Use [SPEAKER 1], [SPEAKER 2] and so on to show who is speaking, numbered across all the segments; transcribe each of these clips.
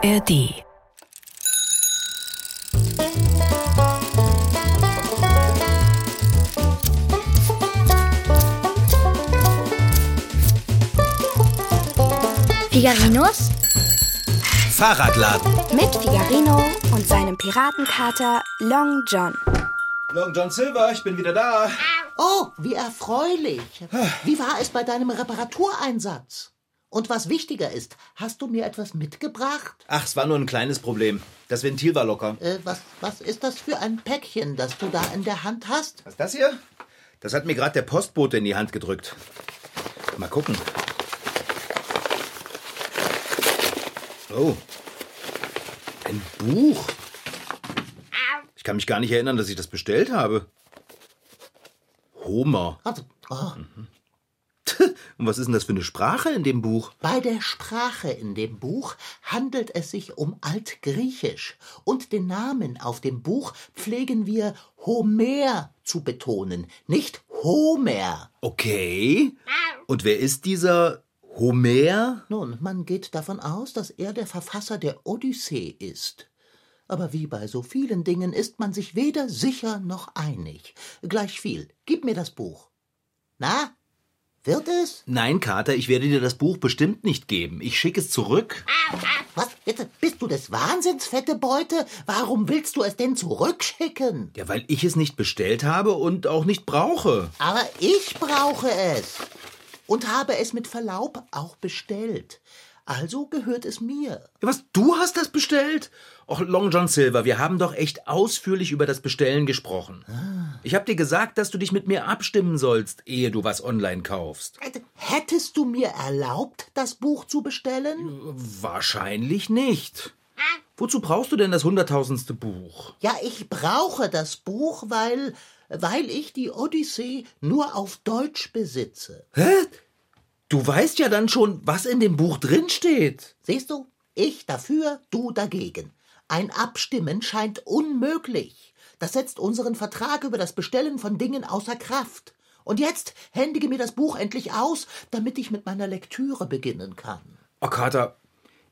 [SPEAKER 1] ARD.
[SPEAKER 2] Figarinos
[SPEAKER 3] Fahrradladen.
[SPEAKER 2] mit Figarino und seinem Piratenkater Long John.
[SPEAKER 3] Long John Silver, ich bin wieder da.
[SPEAKER 4] Oh, wie erfreulich. Wie war es bei deinem Reparatureinsatz? Und was wichtiger ist, hast du mir etwas mitgebracht?
[SPEAKER 3] Ach, es war nur ein kleines Problem. Das Ventil war locker.
[SPEAKER 4] Äh, was, was ist das für ein Päckchen, das du da in der Hand hast?
[SPEAKER 3] Was ist das hier? Das hat mir gerade der Postbote in die Hand gedrückt. Mal gucken. Oh. Ein Buch. Ich kann mich gar nicht erinnern, dass ich das bestellt habe. Homer.
[SPEAKER 4] Also, oh,
[SPEAKER 3] Und was ist denn das für eine Sprache in dem Buch?
[SPEAKER 4] bei der Sprache in dem Buch handelt es sich um Altgriechisch. Und den Namen auf dem Buch pflegen wir Homer zu betonen, nicht Homer.
[SPEAKER 3] Okay. Und wer ist dieser Homer?
[SPEAKER 4] Nun, man geht davon aus, dass er der Verfasser der Odyssee ist. Aber wie bei so vielen Dingen ist man sich weder sicher noch einig. Gleich viel. Gib mir das Buch. Na? Wird es?
[SPEAKER 3] Nein, Kater, ich werde dir das Buch bestimmt nicht geben. Ich schicke es zurück.
[SPEAKER 4] Was? Jetzt bist du des Wahnsinns, fette Beute? Warum willst du es denn zurückschicken?
[SPEAKER 3] Ja, weil ich es nicht bestellt habe und auch nicht brauche.
[SPEAKER 4] Aber ich brauche es. Und habe es mit Verlaub auch bestellt. Also gehört es mir.
[SPEAKER 3] Ja, was, du hast das bestellt? Och, Long John Silver, wir haben doch echt ausführlich über das Bestellen gesprochen. Ich habe dir gesagt, dass du dich mit mir abstimmen sollst, ehe du was online kaufst.
[SPEAKER 4] Hättest du mir erlaubt, das Buch zu bestellen?
[SPEAKER 3] Wahrscheinlich nicht. Wozu brauchst du denn das hunderttausendste Buch?
[SPEAKER 4] Ja, ich brauche das Buch, weil, weil ich die Odyssee nur auf Deutsch besitze.
[SPEAKER 3] Hä? Du weißt ja dann schon, was in dem Buch drinsteht.
[SPEAKER 4] Siehst du? Ich dafür, du dagegen. Ein Abstimmen scheint unmöglich. Das setzt unseren Vertrag über das Bestellen von Dingen außer Kraft. Und jetzt händige mir das Buch endlich aus, damit ich mit meiner Lektüre beginnen kann.
[SPEAKER 3] Oh, Kater,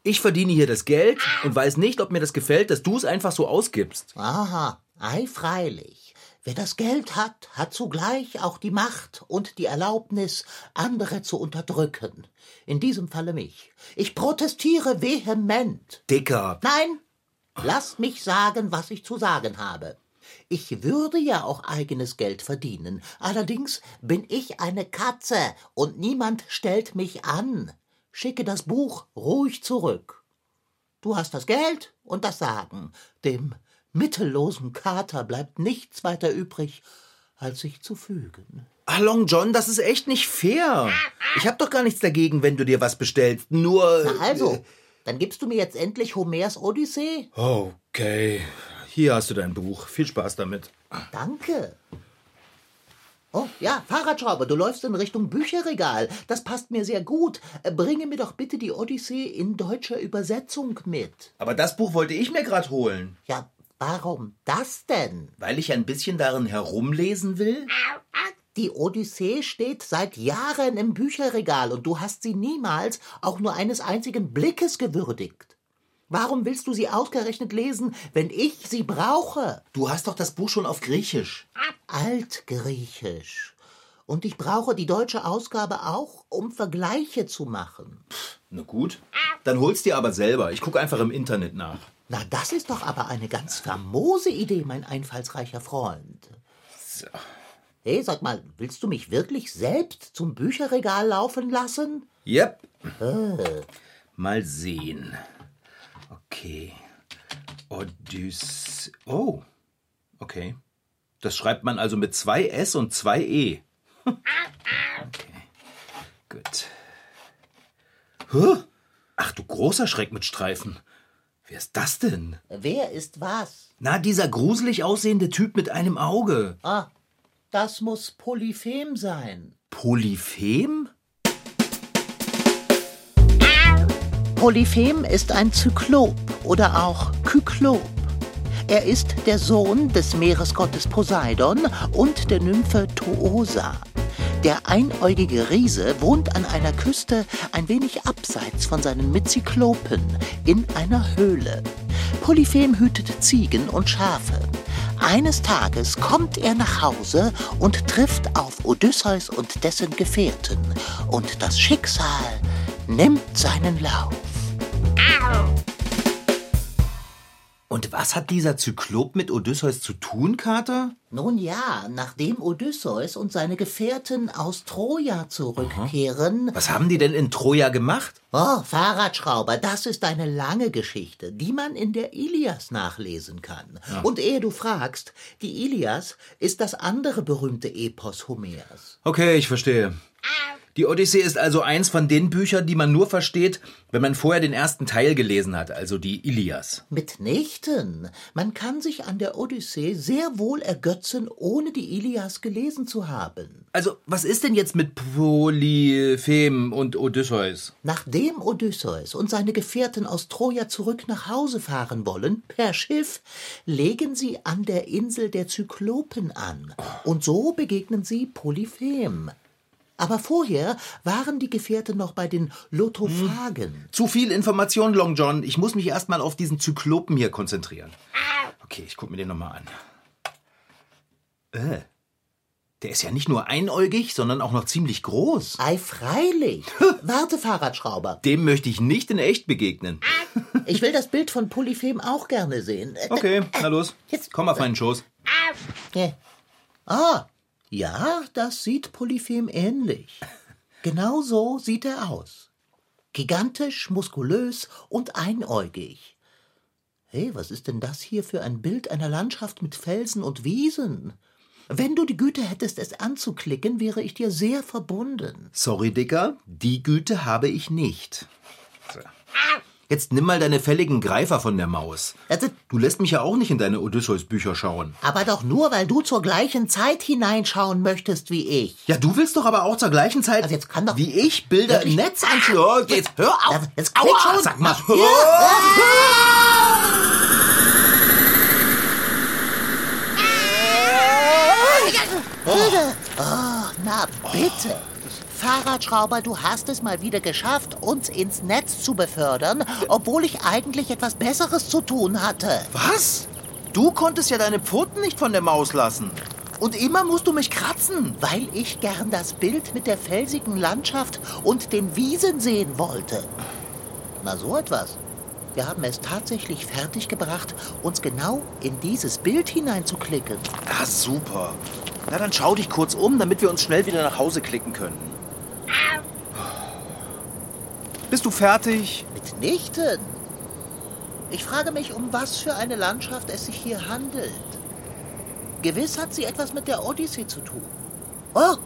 [SPEAKER 3] ich verdiene hier das Geld und weiß nicht, ob mir das gefällt, dass du es einfach so ausgibst.
[SPEAKER 4] Aha, ei freilich. Wer das Geld hat, hat zugleich auch die Macht und die Erlaubnis, andere zu unterdrücken. In diesem Falle mich. Ich protestiere vehement.
[SPEAKER 3] Dicker.
[SPEAKER 4] Nein, lass mich sagen, was ich zu sagen habe. Ich würde ja auch eigenes Geld verdienen. Allerdings bin ich eine Katze und niemand stellt mich an. Schicke das Buch ruhig zurück. Du hast das Geld und das Sagen. Dem mittellosen Kater bleibt nichts weiter übrig, als sich zu fügen.
[SPEAKER 3] Ah, Long John, das ist echt nicht fair. Ich hab doch gar nichts dagegen, wenn du dir was bestellst. Nur.
[SPEAKER 4] Na also, dann gibst du mir jetzt endlich Homers Odyssee?
[SPEAKER 3] Okay. Hier hast du dein Buch. Viel Spaß damit.
[SPEAKER 4] Danke. Oh, ja, Fahrradschrauber, du läufst in Richtung Bücherregal. Das passt mir sehr gut. Äh, Bringe mir doch bitte die Odyssee in deutscher Übersetzung mit.
[SPEAKER 3] Aber das Buch wollte ich mir gerade holen.
[SPEAKER 4] Ja, warum das denn?
[SPEAKER 3] Weil ich ein bisschen darin herumlesen will?
[SPEAKER 4] Die Odyssee steht seit Jahren im Bücherregal und du hast sie niemals auch nur eines einzigen Blickes gewürdigt. Warum willst du sie ausgerechnet lesen, wenn ich sie brauche?
[SPEAKER 3] Du hast doch das Buch schon auf Griechisch.
[SPEAKER 4] Altgriechisch. Und ich brauche die deutsche Ausgabe auch, um Vergleiche zu machen.
[SPEAKER 3] Na gut. Dann hol's dir aber selber. Ich gucke einfach im Internet nach.
[SPEAKER 4] Na, das ist doch aber eine ganz famose Idee, mein einfallsreicher Freund.
[SPEAKER 3] So.
[SPEAKER 4] Hey, sag mal, willst du mich wirklich selbst zum Bücherregal laufen lassen?
[SPEAKER 3] Yep. Mal sehen. Okay. Odyssee. Oh. Okay. Das schreibt man also mit zwei S und zwei E. Okay. Gut. Huh? Ach du großer Schreck mit Streifen. Wer ist das denn?
[SPEAKER 4] Wer ist was?
[SPEAKER 3] Na, dieser gruselig aussehende Typ mit einem Auge.
[SPEAKER 4] Ah, das muss Polyphem sein.
[SPEAKER 3] Polyphem?
[SPEAKER 4] Polyphem ist ein Zyklop oder auch Kyklop. Er ist der Sohn des Meeresgottes Poseidon und der Nymphe Toosa. Der einäugige Riese wohnt an einer Küste ein wenig abseits von seinen Mitzyklopen in einer Höhle. Polyphem hütet Ziegen und Schafe. Eines Tages kommt er nach Hause und trifft auf Odysseus und dessen Gefährten. Und das Schicksal nimmt seinen Lauf.
[SPEAKER 3] Und was hat dieser Zyklop mit Odysseus zu tun, Kater?
[SPEAKER 4] Nun ja, nachdem Odysseus und seine Gefährten aus Troja zurückkehren.
[SPEAKER 3] Was haben die denn in Troja gemacht?
[SPEAKER 4] Oh, Fahrradschrauber, das ist eine lange Geschichte, die man in der Ilias nachlesen kann. Und ehe du fragst, die Ilias ist das andere berühmte Epos Homers.
[SPEAKER 3] Okay, ich verstehe. Die Odyssee ist also eins von den Büchern, die man nur versteht, wenn man vorher den ersten Teil gelesen hat, also die Ilias.
[SPEAKER 4] Mitnichten. Man kann sich an der Odyssee sehr wohl ergötzen, ohne die Ilias gelesen zu haben.
[SPEAKER 3] Also, was ist denn jetzt mit Polyphem und Odysseus?
[SPEAKER 4] Nachdem Odysseus und seine Gefährten aus Troja zurück nach Hause fahren wollen, per Schiff, legen sie an der Insel der Zyklopen an. Und so begegnen sie Polyphem. Aber vorher waren die Gefährten noch bei den Lotophagen.
[SPEAKER 3] Zu viel Information, Long John. Ich muss mich erstmal auf diesen Zyklopen hier konzentrieren. Okay, ich guck mir den nochmal an. Äh, der ist ja nicht nur einäugig, sondern auch noch ziemlich groß.
[SPEAKER 4] Ei, freilich. Warte, Fahrradschrauber.
[SPEAKER 3] Dem möchte ich nicht in echt begegnen.
[SPEAKER 4] Ich will das Bild von Polyphem auch gerne sehen.
[SPEAKER 3] Okay, na los.
[SPEAKER 4] Jetzt-
[SPEAKER 3] Komm auf meinen Schoß.
[SPEAKER 4] Ah, ja, das sieht Polyphem ähnlich. Genau so sieht er aus. Gigantisch, muskulös und einäugig. Hey, was ist denn das hier für ein Bild einer Landschaft mit Felsen und Wiesen? Wenn du die Güte hättest, es anzuklicken, wäre ich dir sehr verbunden.
[SPEAKER 3] Sorry, Dicker, die Güte habe ich nicht. So. Jetzt nimm mal deine fälligen Greifer von der Maus.
[SPEAKER 4] Also,
[SPEAKER 3] Du lässt mich ja auch nicht in deine Odysseus-Bücher schauen.
[SPEAKER 4] aber doch nur, weil du zur gleichen Zeit hineinschauen möchtest wie ich.
[SPEAKER 3] Ja, du willst doch aber auch zur gleichen Zeit
[SPEAKER 4] Also jetzt kann doch-
[SPEAKER 3] wie ich Bilder im Netz anschauen. Oh, Jetzt hör auf.
[SPEAKER 4] Ja, jetzt klick
[SPEAKER 3] Aua,
[SPEAKER 4] schon.
[SPEAKER 3] Sag mal.
[SPEAKER 4] Oh, na bitte. Fahrradschrauber, du hast es mal wieder geschafft, uns ins Netz zu befördern, obwohl ich eigentlich etwas Besseres zu tun hatte.
[SPEAKER 3] Was? Du konntest ja deine Pfoten nicht von der Maus lassen. Und immer musst du mich kratzen.
[SPEAKER 4] Weil ich gern das Bild mit der felsigen Landschaft und den Wiesen sehen wollte. Na so etwas. Wir haben es tatsächlich fertiggebracht, uns genau in dieses Bild hineinzuklicken.
[SPEAKER 3] Ah, super. Na, dann schau dich kurz um, damit wir uns schnell wieder nach Hause klicken können. Bist du fertig?
[SPEAKER 4] Mitnichten. Ich frage mich, um was für eine Landschaft es sich hier handelt. Gewiss hat sie etwas mit der Odyssee zu tun. Oh,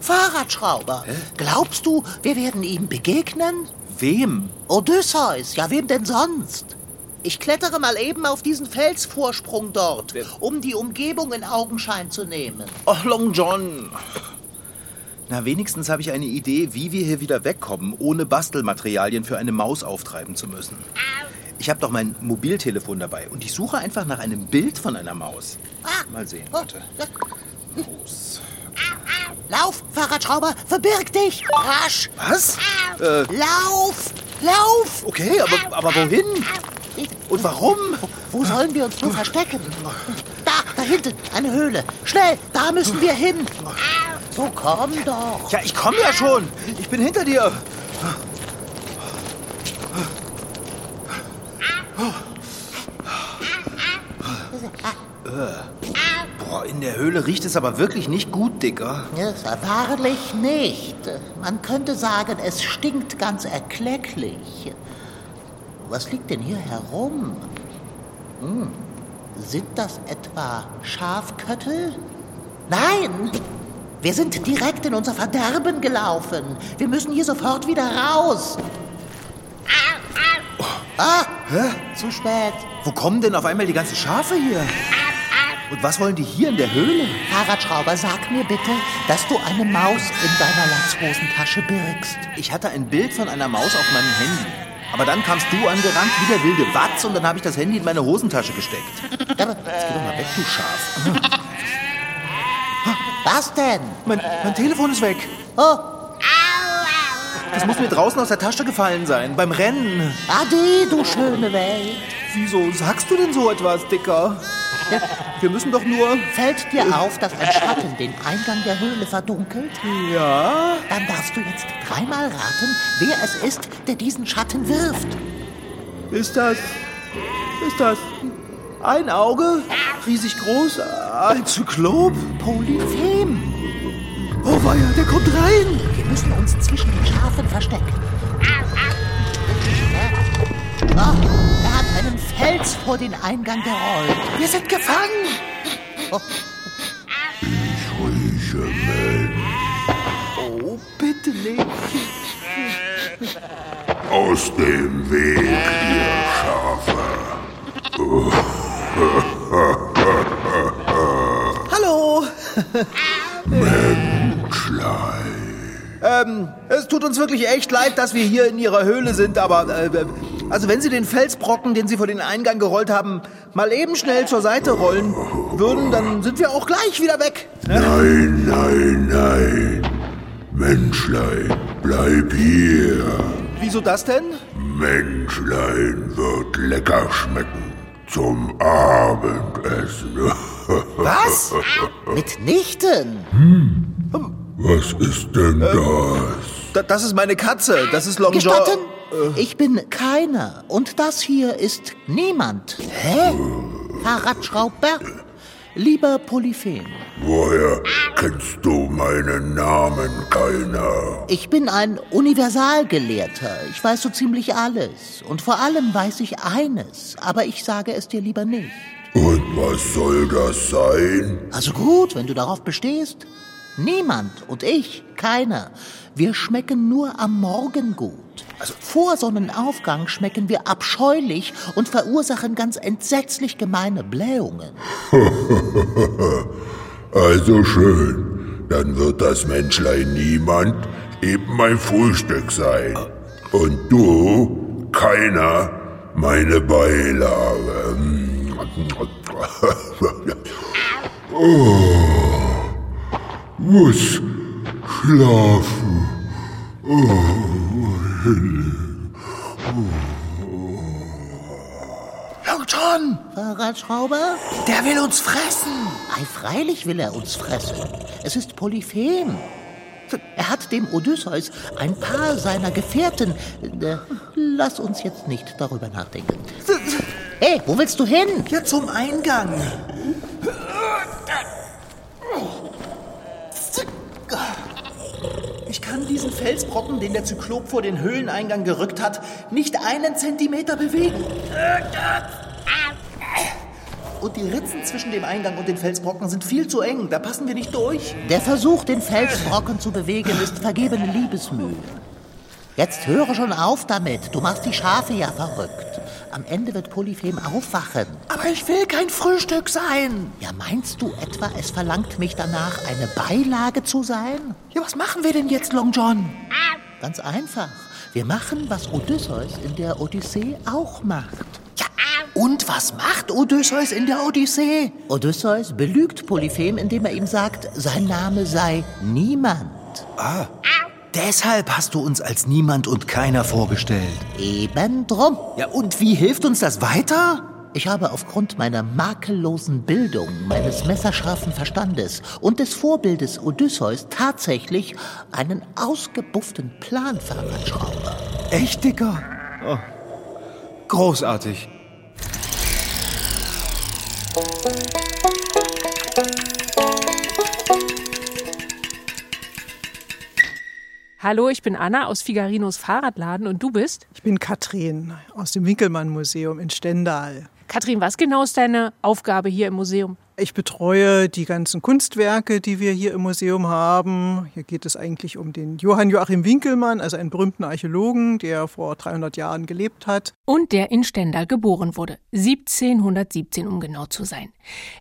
[SPEAKER 4] Fahrradschrauber. Glaubst du, wir werden ihm begegnen?
[SPEAKER 3] Wem?
[SPEAKER 4] Odysseus, ja wem denn sonst? Ich klettere mal eben auf diesen Felsvorsprung dort, um die Umgebung in Augenschein zu nehmen.
[SPEAKER 3] Ach, Long John. Na, wenigstens habe ich eine Idee, wie wir hier wieder wegkommen, ohne Bastelmaterialien für eine Maus auftreiben zu müssen. Ich habe doch mein Mobiltelefon dabei und ich suche einfach nach einem Bild von einer Maus. Mal sehen,
[SPEAKER 4] Oh,
[SPEAKER 3] warte. Maus.
[SPEAKER 4] Lauf, Fahrradschrauber, verbirg dich! Rasch!
[SPEAKER 3] Was? Äh,
[SPEAKER 4] Lauf! Lauf!
[SPEAKER 3] okay, aber, aber wohin? Und warum?
[SPEAKER 4] Wo sollen wir uns nur verstecken? Da, da hinten, eine Höhle. Schnell, da müssen wir hin. So, komm doch.
[SPEAKER 3] Ja, ich komme ja schon. Ich bin hinter dir. Boah, in der Höhle riecht es aber wirklich nicht gut, Dicker.
[SPEAKER 4] Ja, wahrlich nicht. Man könnte sagen, es stinkt ganz erklecklich. Was liegt denn hier herum? Hm, sind das etwa Schafköttel? Nein! Wir sind direkt in unser Verderben gelaufen. Wir müssen hier sofort wieder raus. Ah, zu spät.
[SPEAKER 3] Wo kommen denn auf einmal die ganzen Schafe hier? Und was wollen die hier in der Höhle?
[SPEAKER 4] Fahrradschrauber, sag mir bitte, dass du eine Maus in deiner Latzhosentasche birgst.
[SPEAKER 3] Ich hatte ein Bild von einer Maus auf meinem Handy. Aber dann kamst du angerannt wie der wilde Watz und dann habe ich das Handy in meine Hosentasche gesteckt.
[SPEAKER 4] Aber,
[SPEAKER 3] Geh doch mal weg, du Schaf.
[SPEAKER 4] Was denn?
[SPEAKER 3] Mein, mein Telefon ist weg.
[SPEAKER 4] Oh,
[SPEAKER 3] Das muss mir draußen aus der Tasche gefallen sein, beim Rennen.
[SPEAKER 4] Ade, du schöne Welt.
[SPEAKER 3] Wieso sagst du denn so etwas, Dicker? Wir müssen doch nur...
[SPEAKER 4] Fällt dir auf, dass ein Schatten den Eingang der Höhle verdunkelt?
[SPEAKER 3] Ja?
[SPEAKER 4] Dann darfst du jetzt dreimal raten, wer es ist, der diesen Schatten wirft.
[SPEAKER 3] Ist das... Ist das... Ein Auge? Riesig groß? Ein Zyklop?
[SPEAKER 4] Polyphem.
[SPEAKER 3] Oh weia, der kommt rein!
[SPEAKER 4] Wir müssen uns zwischen den Schafen verstecken. Ah, er hat einen Fels vor den Eingang gerollt.
[SPEAKER 3] Wir sind gefangen!
[SPEAKER 4] Oh,
[SPEAKER 1] Rieche Mensch.
[SPEAKER 3] Oh, bitte nicht.
[SPEAKER 1] Aus dem Weg, ihr Schafe.
[SPEAKER 3] Hallo!
[SPEAKER 1] Menschlein.
[SPEAKER 3] Es tut uns wirklich echt leid, dass wir hier in Ihrer Höhle sind, aber... Äh, also wenn Sie den Felsbrocken, den Sie vor den Eingang gerollt haben, mal eben schnell zur Seite rollen würden, dann sind wir auch gleich wieder weg.
[SPEAKER 1] Nein, nein, nein. Menschlein, bleib hier.
[SPEAKER 3] Wieso das denn?
[SPEAKER 1] Menschlein wird lecker schmecken. Zum Abendessen.
[SPEAKER 3] Was?
[SPEAKER 4] mitnichten.
[SPEAKER 1] Was ist denn das?
[SPEAKER 3] Da, das ist meine Katze. Das ist Long John.
[SPEAKER 4] Gestatten? Ich bin keiner. Und das hier ist niemand. Hä? Fahrradschrauber? Lieber Polyphem,
[SPEAKER 1] Woher kennst du meinen Namen, keiner?
[SPEAKER 4] ich bin ein Universalgelehrter. Ich weiß so ziemlich alles. Und vor allem weiß ich eines, aber ich sage es dir lieber nicht.
[SPEAKER 1] Und was soll das sein?
[SPEAKER 4] Also gut, wenn du darauf bestehst. Niemand und ich, keiner. Wir schmecken nur am Morgen gut. Also vor Sonnenaufgang schmecken wir abscheulich und verursachen ganz entsetzlich gemeine Blähungen.
[SPEAKER 1] Also schön. Dann wird das Menschlein niemand eben mein Frühstück sein. Und du, keiner, meine Beilage. Oh, muss schlafen.
[SPEAKER 3] Long John,
[SPEAKER 4] Fahrradschrauber?
[SPEAKER 3] der will uns fressen.
[SPEAKER 4] Ei, freilich will er uns fressen. Es ist Polyphem. Er hat dem Odysseus ein paar seiner Gefährten. Äh, lass uns jetzt nicht darüber nachdenken. Hey, wo willst du hin?
[SPEAKER 3] Ja, zum Eingang. Ich kann diesen Felsbrocken, den der Zyklop vor den Höhleneingang gerückt hat, nicht einen Zentimeter bewegen. Und die Ritzen zwischen dem Eingang und den Felsbrocken sind viel zu eng. Da passen wir nicht durch.
[SPEAKER 4] Der Versuch, den Felsbrocken zu bewegen, ist vergebene Liebesmühe. Jetzt höre schon auf damit. Du machst die Schafe ja verrückt. Am Ende wird Polyphem aufwachen.
[SPEAKER 3] Aber ich will kein Frühstück sein.
[SPEAKER 4] Ja, meinst du etwa, es verlangt mich danach, eine Beilage zu sein?
[SPEAKER 3] Ja, was machen wir denn jetzt, Long John?
[SPEAKER 4] Ganz einfach. Wir machen, was Odysseus in der Odyssee auch macht.
[SPEAKER 3] Ja, und was macht Odysseus in der Odyssee?
[SPEAKER 4] Odysseus belügt Polyphem, indem er ihm sagt, sein Name sei Niemand.
[SPEAKER 3] Deshalb hast du uns als niemand und keiner vorgestellt.
[SPEAKER 4] Eben drum.
[SPEAKER 3] Ja, und wie hilft uns das weiter?
[SPEAKER 4] Ich habe aufgrund meiner makellosen Bildung, meines messerscharfen Verstandes und des Vorbildes Odysseus tatsächlich einen ausgebufften Plan, Fahrradschrauber.
[SPEAKER 3] Echt, Dicker? Oh. Großartig.
[SPEAKER 5] Hallo, ich bin Anna aus Figarinos Fahrradladen und du bist?
[SPEAKER 6] Ich bin Katrin aus dem Winkelmann-Museum in Stendal.
[SPEAKER 5] Katrin, was genau ist deine Aufgabe hier im Museum?
[SPEAKER 6] Ich betreue die ganzen Kunstwerke, die wir hier im Museum haben. Hier geht es eigentlich um den Johann Joachim Winkelmann, also einen berühmten Archäologen, der vor 300 Jahren gelebt hat.
[SPEAKER 5] Und der in Stendal geboren wurde, 1717 um genau zu sein.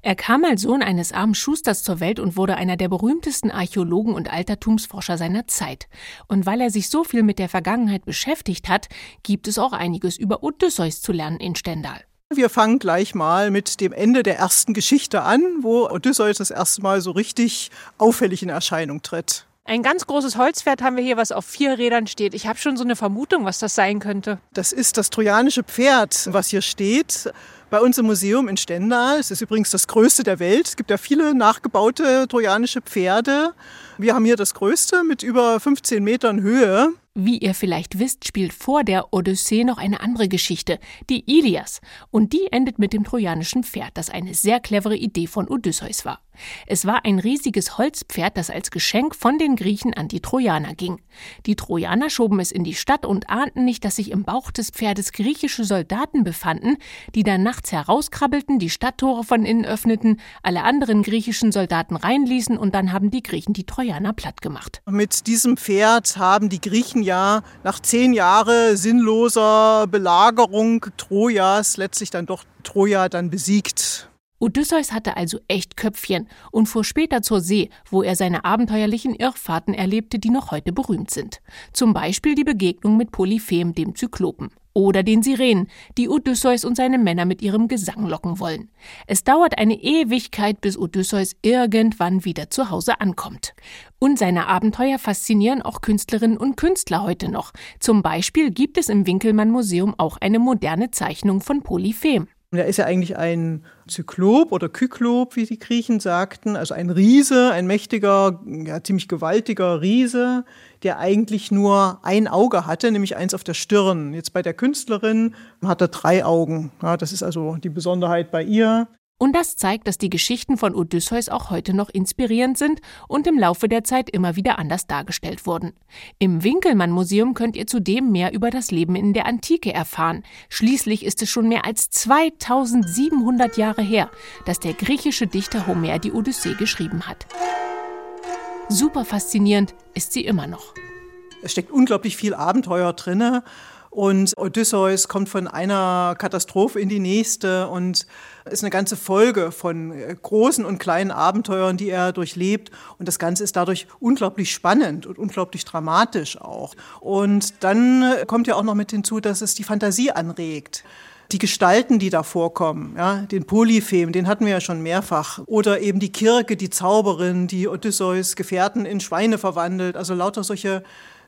[SPEAKER 5] Er kam als Sohn eines armen Schusters zur Welt und wurde einer der berühmtesten Archäologen und Altertumsforscher seiner Zeit. Und weil er sich so viel mit der Vergangenheit beschäftigt hat, gibt es auch einiges über Odysseus zu lernen in Stendal.
[SPEAKER 6] Wir fangen gleich mal mit dem Ende der ersten Geschichte an, wo Odysseus das erste Mal so richtig auffällig in Erscheinung tritt.
[SPEAKER 5] Ein ganz großes Holzpferd haben wir hier, was auf vier Rädern steht. Ich habe schon so eine Vermutung, was das sein könnte.
[SPEAKER 6] Das ist das trojanische Pferd, was hier steht. Bei uns im Museum in Stendal. Es ist übrigens das größte der Welt. Es gibt ja viele nachgebaute trojanische Pferde. Wir haben hier das größte mit über 15 Metern Höhe.
[SPEAKER 5] Wie ihr vielleicht wisst, spielt vor der Odyssee noch eine andere Geschichte, die Ilias. Und die endet mit dem trojanischen Pferd, das eine sehr clevere Idee von Odysseus war. Es war ein riesiges Holzpferd, das als Geschenk von den Griechen an die Trojaner ging. Die Trojaner schoben es in die Stadt und ahnten nicht, dass sich im Bauch des Pferdes griechische Soldaten befanden, die dann nachts herauskrabbelten, die Stadttore von innen öffneten, alle anderen griechischen Soldaten reinließen und dann haben die Griechen die Trojaner platt gemacht.
[SPEAKER 6] Mit diesem Pferd haben die Griechen ja nach zehn Jahren sinnloser Belagerung Trojas letztlich dann doch Troja dann besiegt.
[SPEAKER 5] Odysseus hatte also echt Köpfchen und fuhr später zur See, wo er seine abenteuerlichen Irrfahrten erlebte, die noch heute berühmt sind. Zum Beispiel die Begegnung mit Polyphem, dem Zyklopen. Oder den Sirenen, die Odysseus und seine Männer mit ihrem Gesang locken wollen. Es dauert eine Ewigkeit, bis Odysseus irgendwann wieder zu Hause ankommt. Und seine Abenteuer faszinieren auch Künstlerinnen und Künstler heute noch. Zum Beispiel gibt es im Winkelmann Museum auch eine moderne Zeichnung von Polyphem.
[SPEAKER 6] Er ist ja eigentlich ein Zyklop oder Kyklop, wie die Griechen sagten, also ein Riese, ein mächtiger, ja, ziemlich gewaltiger Riese, der eigentlich nur ein Auge hatte, nämlich eins auf der Stirn. Jetzt bei der Künstlerin hat er drei Augen. Ja, das ist also die Besonderheit bei ihr.
[SPEAKER 5] Und das zeigt, dass die Geschichten von Odysseus auch heute noch inspirierend sind und im Laufe der Zeit immer wieder anders dargestellt wurden. Im Winkelmann Museum könnt ihr zudem mehr über das Leben in der Antike erfahren. Schließlich ist es schon mehr als 2700 Jahre her, dass der griechische Dichter Homer die Odyssee geschrieben hat. Super faszinierend ist sie immer noch.
[SPEAKER 6] Es steckt unglaublich viel Abenteuer drinne und Odysseus kommt von einer Katastrophe in die nächste und ist eine ganze Folge von äh, großen und kleinen Abenteuern, die er durchlebt. Und das Ganze ist dadurch unglaublich spannend und unglaublich dramatisch auch. Und dann äh, kommt ja auch noch mit hinzu, dass es die Fantasie anregt die Gestalten, die da vorkommen, ja, den Polyphem, den hatten wir ja schon mehrfach, oder eben die Kirke, die Zauberin, die Odysseus Gefährten in Schweine verwandelt, also lauter solche,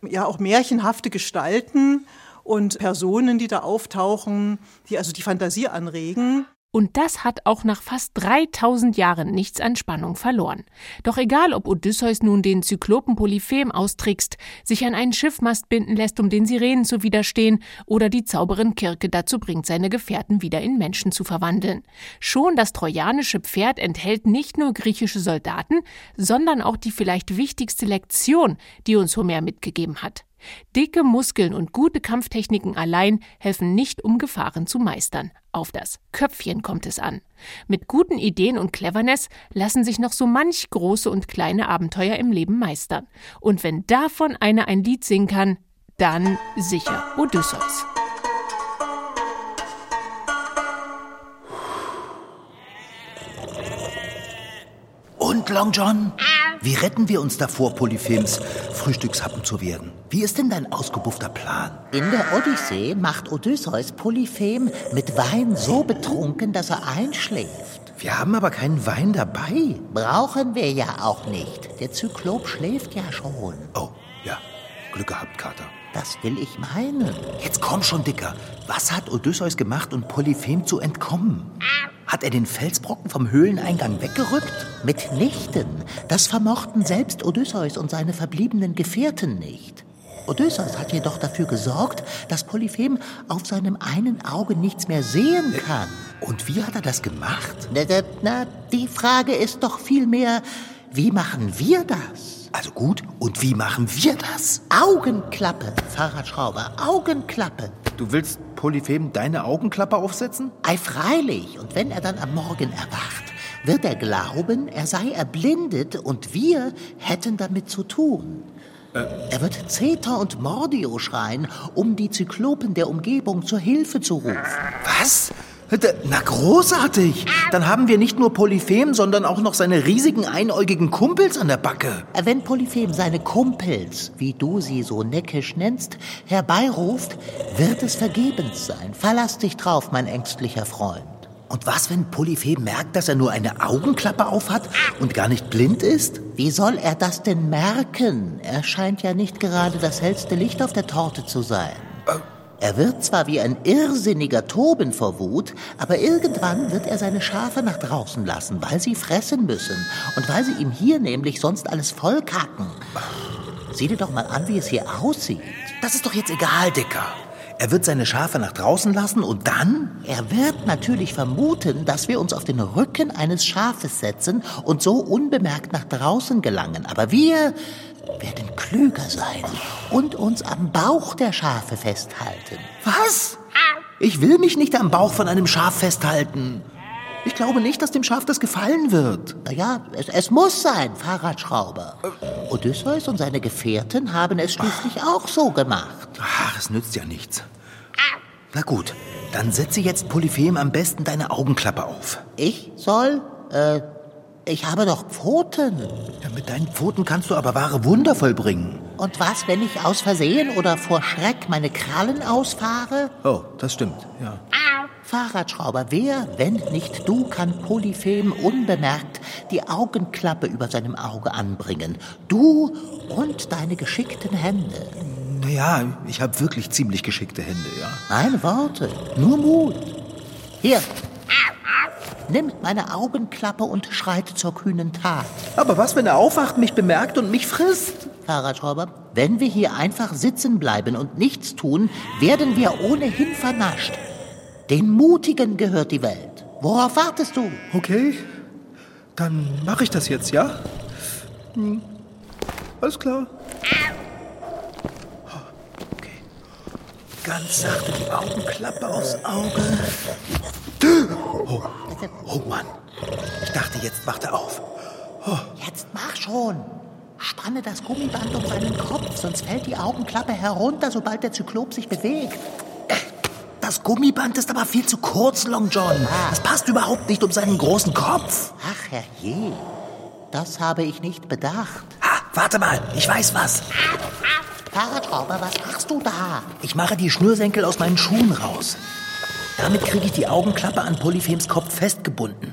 [SPEAKER 6] ja, auch märchenhafte Gestalten und Personen, die da auftauchen, die also die Fantasie anregen.
[SPEAKER 5] Und das hat auch nach fast 3000 Jahren nichts an Spannung verloren. Doch egal, ob Odysseus nun den Zyklopen Polyphem austrickst, sich an einen Schiffmast binden lässt, um den Sirenen zu widerstehen, oder die Zauberin Kirke dazu bringt, seine Gefährten wieder in Menschen zu verwandeln. Schon das trojanische Pferd enthält nicht nur griechische Soldaten, sondern auch die vielleicht wichtigste Lektion, die uns Homer mitgegeben hat. Dicke Muskeln und gute Kampftechniken allein helfen nicht, um Gefahren zu meistern. Auf das Köpfchen kommt es an. Mit guten Ideen und Cleverness lassen sich noch so manch große und kleine Abenteuer im Leben meistern. Und wenn davon einer ein Lied singen kann, dann sicher Odysseus.
[SPEAKER 3] Und Long John? Wie retten wir uns davor, Polyphems Frühstückshappen zu werden? Wie ist denn dein ausgebuffter Plan?
[SPEAKER 4] In der Odyssee macht Odysseus Polyphem mit Wein so betrunken, dass er einschläft.
[SPEAKER 3] Wir haben aber keinen Wein dabei.
[SPEAKER 4] Brauchen wir ja auch nicht. Der Zyklop schläft ja schon.
[SPEAKER 3] Oh, ja. Glück gehabt, Kater.
[SPEAKER 4] Das will ich meinen.
[SPEAKER 3] Jetzt komm schon, Dicker. Was hat Odysseus gemacht, um Polyphem zu entkommen? Hat er den Felsbrocken vom Höhleneingang weggerückt?
[SPEAKER 4] Mitnichten. Das vermochten selbst Odysseus und seine verbliebenen Gefährten nicht. Odysseus hat jedoch dafür gesorgt, dass Polyphem auf seinem einen Auge nichts mehr sehen kann.
[SPEAKER 3] Und wie hat er das gemacht?
[SPEAKER 4] Na, die Frage ist doch vielmehr, wie machen wir das?
[SPEAKER 3] Also gut, und wie machen wir das?
[SPEAKER 4] Augenklappe, Fahrradschrauber, Augenklappe.
[SPEAKER 3] Du willst Polyphem deine Augenklappe aufsetzen?
[SPEAKER 4] Ei, freilich. Und wenn er dann am Morgen erwacht, wird er glauben, er sei erblindet und wir hätten damit zu tun. Er wird Zeta und Mordio schreien, um die Zyklopen der Umgebung zur Hilfe zu rufen.
[SPEAKER 3] Was? Na großartig. Dann haben wir nicht nur Polyphem, sondern auch noch seine riesigen einäugigen Kumpels an der Backe.
[SPEAKER 4] Wenn Polyphem seine Kumpels, wie du sie so neckisch nennst, herbeiruft, wird es vergebens sein. Verlass dich drauf, mein ängstlicher Freund.
[SPEAKER 3] Und was, wenn Polyphem merkt, dass er nur eine Augenklappe aufhat und gar nicht blind ist?
[SPEAKER 4] Wie soll er das denn merken? Er scheint ja nicht gerade das hellste Licht auf der Torte zu sein. Er wird zwar wie ein Irrsinniger toben vor Wut, aber irgendwann wird er seine Schafe nach draußen lassen, weil sie fressen müssen und weil sie ihm hier nämlich sonst alles vollkacken. Sieh dir doch mal an, wie es hier aussieht.
[SPEAKER 3] Das ist doch jetzt egal, Dicker. Er wird seine Schafe nach draußen lassen und dann?
[SPEAKER 4] Er wird natürlich vermuten, dass wir uns auf den Rücken eines Schafes setzen und so unbemerkt nach draußen gelangen. Aber wir werden klüger sein und uns am Bauch der Schafe festhalten.
[SPEAKER 3] Was? Ich will mich nicht am Bauch von einem Schaf festhalten. Ich glaube nicht, dass dem Schaf das gefallen wird.
[SPEAKER 4] Naja, es, es muss sein, Fahrradschrauber. Odysseus und seine Gefährten haben es schließlich auch so gemacht.
[SPEAKER 3] Ach, es nützt ja nichts. Na gut, dann setze jetzt Polyphem am besten deine Augenklappe auf.
[SPEAKER 4] Ich soll? Äh, ich habe doch Pfoten.
[SPEAKER 3] Ja, mit deinen Pfoten kannst du aber wahre Wunder vollbringen.
[SPEAKER 4] Und was, wenn ich aus Versehen oder vor Schreck meine Krallen ausfahre?
[SPEAKER 3] Oh, das stimmt, ja.
[SPEAKER 4] Fahrradschrauber, wer, wenn nicht du, kann Polyphem unbemerkt die Augenklappe über seinem Auge anbringen? Du und deine geschickten Hände.
[SPEAKER 3] Naja, ich habe wirklich ziemlich geschickte Hände, ja.
[SPEAKER 4] Meine Worte, nur Mut. Hier, nimm meine Augenklappe und schreite zur kühnen Tat.
[SPEAKER 3] Aber was, wenn er aufwacht, mich bemerkt und mich frisst?
[SPEAKER 4] Fahrradschrauber, wenn wir hier einfach sitzen bleiben und nichts tun, werden wir ohnehin vernascht. Den Mutigen gehört die Welt. Worauf wartest du?
[SPEAKER 3] Okay, dann mache ich das jetzt, ja? Hm. Alles klar. Okay. Ganz sachte die Augenklappe aufs Auge. Oh, oh Mann. Ich dachte, jetzt wacht er auf.
[SPEAKER 4] Jetzt mach schon. Spanne das Gummiband um seinen Kopf, sonst fällt die Augenklappe herunter, sobald der Zyklop sich bewegt.
[SPEAKER 3] Das Gummiband ist aber viel zu kurz, Long John. Das passt überhaupt nicht um seinen großen Kopf.
[SPEAKER 4] Ach herrje, das habe ich nicht bedacht.
[SPEAKER 3] Ha, warte mal, ich weiß was.
[SPEAKER 4] Fahrradschrauber, was machst du da?
[SPEAKER 3] Ich mache die Schnürsenkel aus meinen Schuhen raus. Damit kriege ich die Augenklappe an Polyphems Kopf festgebunden.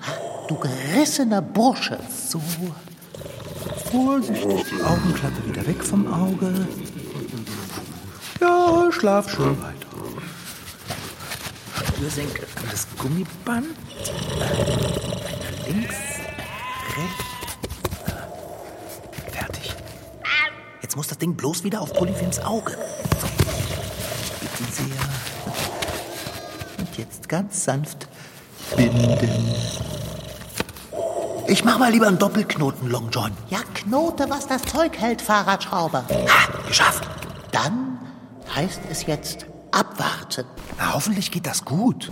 [SPEAKER 4] Du gerissener Bursche.
[SPEAKER 3] So. Vorsichtig die Augenklappe wieder weg vom Auge. Ja, schlaf schön weiter. Schnürsenkel an das Gummiband. Links, rechts. Fertig. Jetzt muss das Ding bloß wieder auf Polyphems Auge. So. Bitte sehr. Und jetzt ganz sanft binden. Ich mach mal lieber einen Doppelknoten, Long John.
[SPEAKER 4] Ja, knote, was das Zeug hält, Fahrradschrauber.
[SPEAKER 3] Ha, geschafft.
[SPEAKER 4] Dann heißt es jetzt abwarten.
[SPEAKER 3] Na, hoffentlich geht das gut.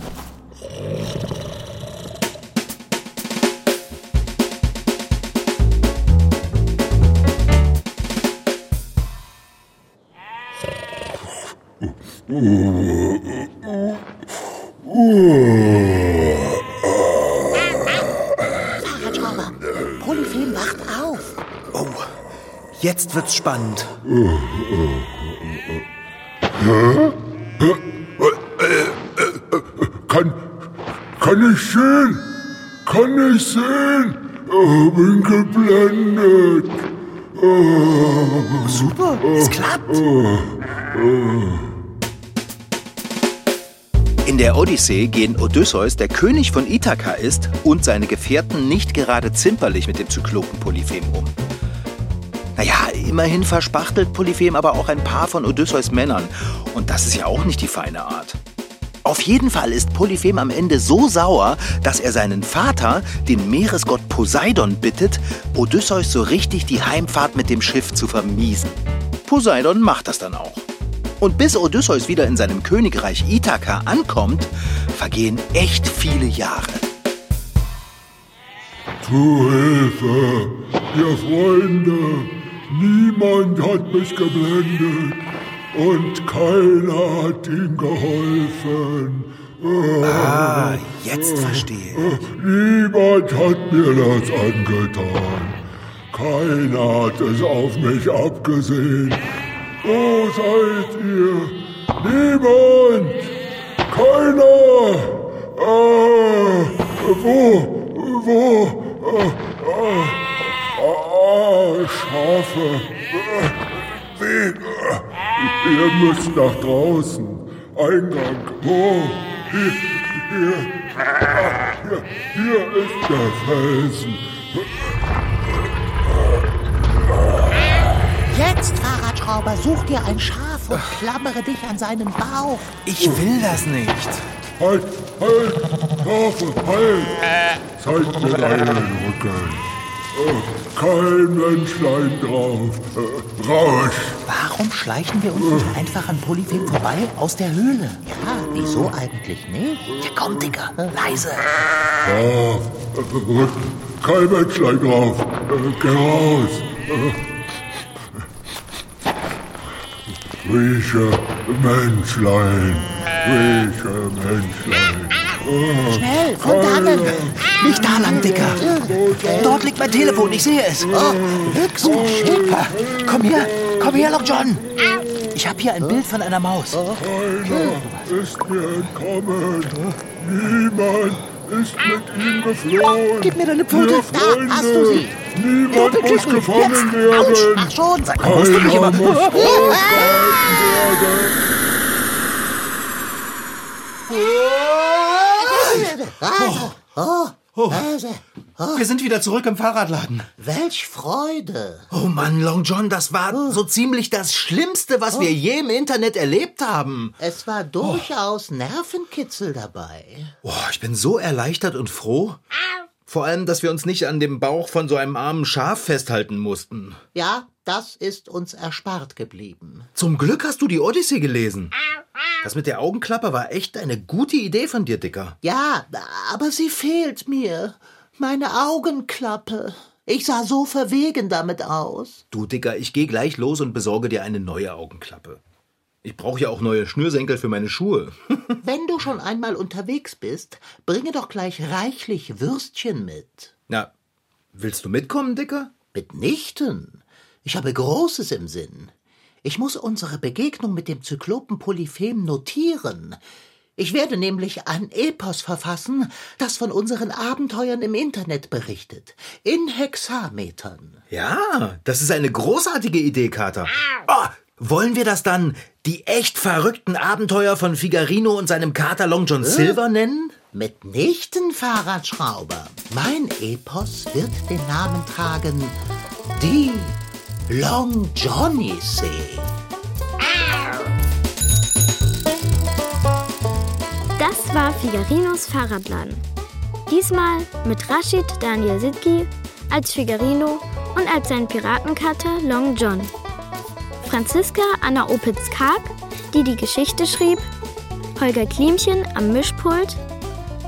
[SPEAKER 4] Fahrradschrauber, Polyphem wacht auf.
[SPEAKER 3] Oh, jetzt wird's spannend.
[SPEAKER 7] Kann, ich sehen? Kann ich sehen? Oh, bin geblendet.
[SPEAKER 3] Super, es klappt. In der Odyssee gehen Odysseus, der König von Ithaka ist, und seine Gefährten nicht gerade zimperlich mit dem Zyklopen Polyphem um. Naja, immerhin verspachtelt Polyphem aber auch ein paar von Odysseus Männern. Und das ist ja auch nicht die feine Art. Auf jeden Fall ist Polyphem am Ende so sauer, dass er seinen Vater, den Meeresgott Poseidon, bittet, Odysseus so richtig die Heimfahrt mit dem Schiff zu vermiesen. Poseidon macht das dann auch. Und bis Odysseus wieder in seinem Königreich Ithaka ankommt, vergehen echt viele Jahre.
[SPEAKER 7] Zu Hilfe, ihr Freunde. Niemand hat mich geblendet und keiner hat ihm geholfen.
[SPEAKER 3] Ah, jetzt verstehe ich.
[SPEAKER 7] Niemand hat mir das angetan. Keiner hat es auf mich abgesehen. Wo seid ihr? Niemand! Keiner! Ah, wo? Wo? Ah, ah, ah, Schafe. Weg. Ihr müsst nach draußen. Eingang. Wo? Hier, hier. Hier, hier ist der Felsen.
[SPEAKER 4] Jetzt, Fahrradschrauber, such dir ein Schaf und klammere dich an seinen Bauch.
[SPEAKER 3] Ich will das nicht.
[SPEAKER 7] Halt, halt, Schafe, halt! Zeigt mir deinen Rücken. Äh, Kein Menschlein drauf. Äh, Raus!
[SPEAKER 4] Warum schleichen wir uns nicht einfach an Polyphem vorbei aus der Höhle? Ja, wieso eigentlich nicht? Ja, komm, Dicker, leise.
[SPEAKER 7] Schaf, äh, Rücken. Kein Menschlein drauf. Äh, Geh raus. Äh. Rieche Menschlein. Rieche Menschlein.
[SPEAKER 4] Schnell, von dannen.
[SPEAKER 8] Nicht da lang, Dicker. Dort liegt mein Telefon, ich sehe es.
[SPEAKER 4] Schick.
[SPEAKER 8] Ah, Komm her, komm her, Long John. Ich habe hier ein Bild von einer Maus.
[SPEAKER 7] Keiner ist mir entkommen. Niemand ist mit ihm geflohen.
[SPEAKER 8] Gib mir deine Pfote.
[SPEAKER 4] Da hast du sie.
[SPEAKER 7] Niemand muss gefangen werden.
[SPEAKER 4] Ach schon, sag mal.
[SPEAKER 8] musst du mich immer-
[SPEAKER 7] muss ausgehalten werden.
[SPEAKER 4] Also, oh, also,
[SPEAKER 3] Wir sind wieder zurück im Fahrradladen.
[SPEAKER 4] welch Freude.
[SPEAKER 3] Oh Mann, Long John, das war so ziemlich das Schlimmste, was wir je im Internet erlebt haben.
[SPEAKER 4] Es war durchaus Nervenkitzel dabei.
[SPEAKER 3] Oh, ich bin so erleichtert und froh. Vor allem, dass wir uns nicht an dem Bauch von so einem armen Schaf festhalten mussten.
[SPEAKER 4] Ja, das ist uns erspart geblieben.
[SPEAKER 3] Zum Glück hast du die Odyssee gelesen. Das mit der Augenklappe war echt eine gute Idee von dir, Dicker.
[SPEAKER 4] Ja, aber sie fehlt mir. Meine Augenklappe. Ich sah so verwegen damit aus.
[SPEAKER 3] Du, Dicker, ich gehe gleich los und besorge dir eine neue Augenklappe. Ich brauche ja auch neue Schnürsenkel für meine Schuhe.
[SPEAKER 4] Wenn du schon einmal unterwegs bist, bringe doch gleich reichlich Würstchen mit.
[SPEAKER 3] Na, willst du mitkommen, Dicker?
[SPEAKER 4] Mitnichten. Ich habe Großes im Sinn. Ich muss unsere Begegnung mit dem Zyklopen Polyphem notieren. Ich werde nämlich ein Epos verfassen, das von unseren Abenteuern im Internet berichtet. In Hexametern.
[SPEAKER 3] Ja, das ist eine großartige Idee, Kater. Oh, wollen wir das dann die echt verrückten Abenteuer von Figarino und seinem Kater Long John Silver nennen?
[SPEAKER 4] Mitnichten, Fahrradschrauber. Mein Epos wird den Namen tragen Die Long Johnny See.
[SPEAKER 9] Das war Figarinos Fahrradladen. Diesmal mit Rashid Daniel Sidki als Figarino und als sein Piratenkater Long John. Franziska Anna Opitz-Karg, die die Geschichte schrieb, Holger Klimchen am Mischpult,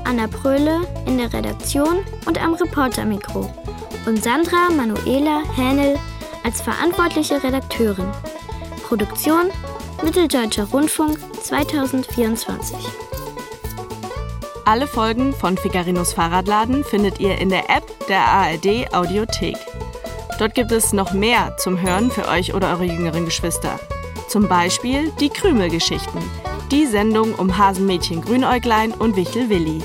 [SPEAKER 9] Anna Pröhle in der Redaktion und am Reportermikro und Sandra Manuela Hähnel als verantwortliche Redakteurin. Produktion Mitteldeutscher Rundfunk 2024.
[SPEAKER 10] Alle Folgen von Figarinos Fahrradladen findet ihr in der App der ARD Audiothek. Dort gibt es noch mehr zum Hören für euch oder eure jüngeren Geschwister. Zum Beispiel die Krümelgeschichten, die Sendung um Hasenmädchen Grünäuglein und Wichtel Willi.